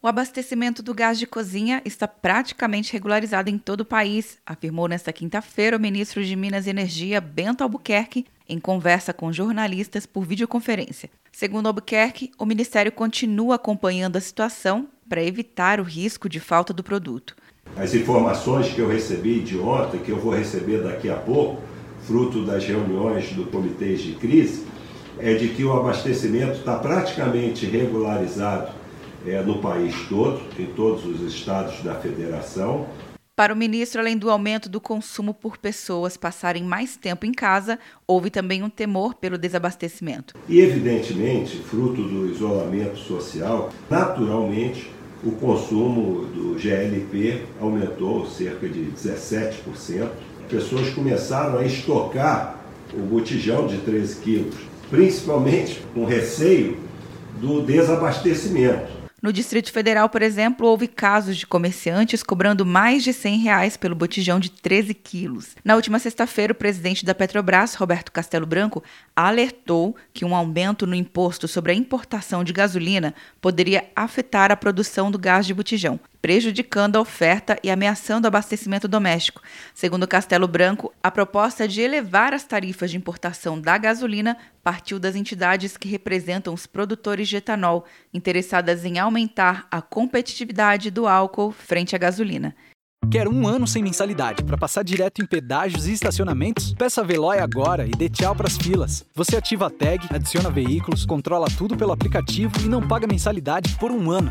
O abastecimento do gás de cozinha está praticamente regularizado em todo o país, afirmou nesta quinta-feira o ministro de Minas e Energia, Bento Albuquerque, em conversa com jornalistas por videoconferência. Segundo Albuquerque, o ministério continua acompanhando a situação para evitar o risco de falta do produto. As informações que eu recebi de ontem, que eu vou receber daqui a pouco, fruto das reuniões do comitê de crise, é de que o abastecimento está praticamente regularizado é, no país todo, em todos os estados da federação. Para o ministro, além do aumento do consumo por pessoas passarem mais tempo em casa, houve também um temor pelo desabastecimento. E, evidentemente, fruto do isolamento social, naturalmente, o consumo do GLP aumentou cerca de 17%. Pessoas começaram a estocar o botijão de 13 quilos, principalmente com receio do desabastecimento. No Distrito Federal, por exemplo, houve casos de comerciantes cobrando mais de 100 reais pelo botijão de 13 quilos. Na última sexta-feira, o presidente da Petrobras, Roberto Castelo Branco, alertou que um aumento no imposto sobre a importação de gasolina poderia afetar a produção do gás de botijão prejudicando a oferta e ameaçando o abastecimento doméstico. Segundo Castelo Branco, a proposta de elevar as tarifas de importação da gasolina partiu das entidades que representam os produtores de etanol, interessadas em aumentar a competitividade do álcool frente à gasolina. Quer um ano sem mensalidade para passar direto em pedágios e estacionamentos? Peça a Veloy agora e dê tchau para as filas. Você ativa a tag, adiciona veículos, controla tudo pelo aplicativo e não paga mensalidade por um ano.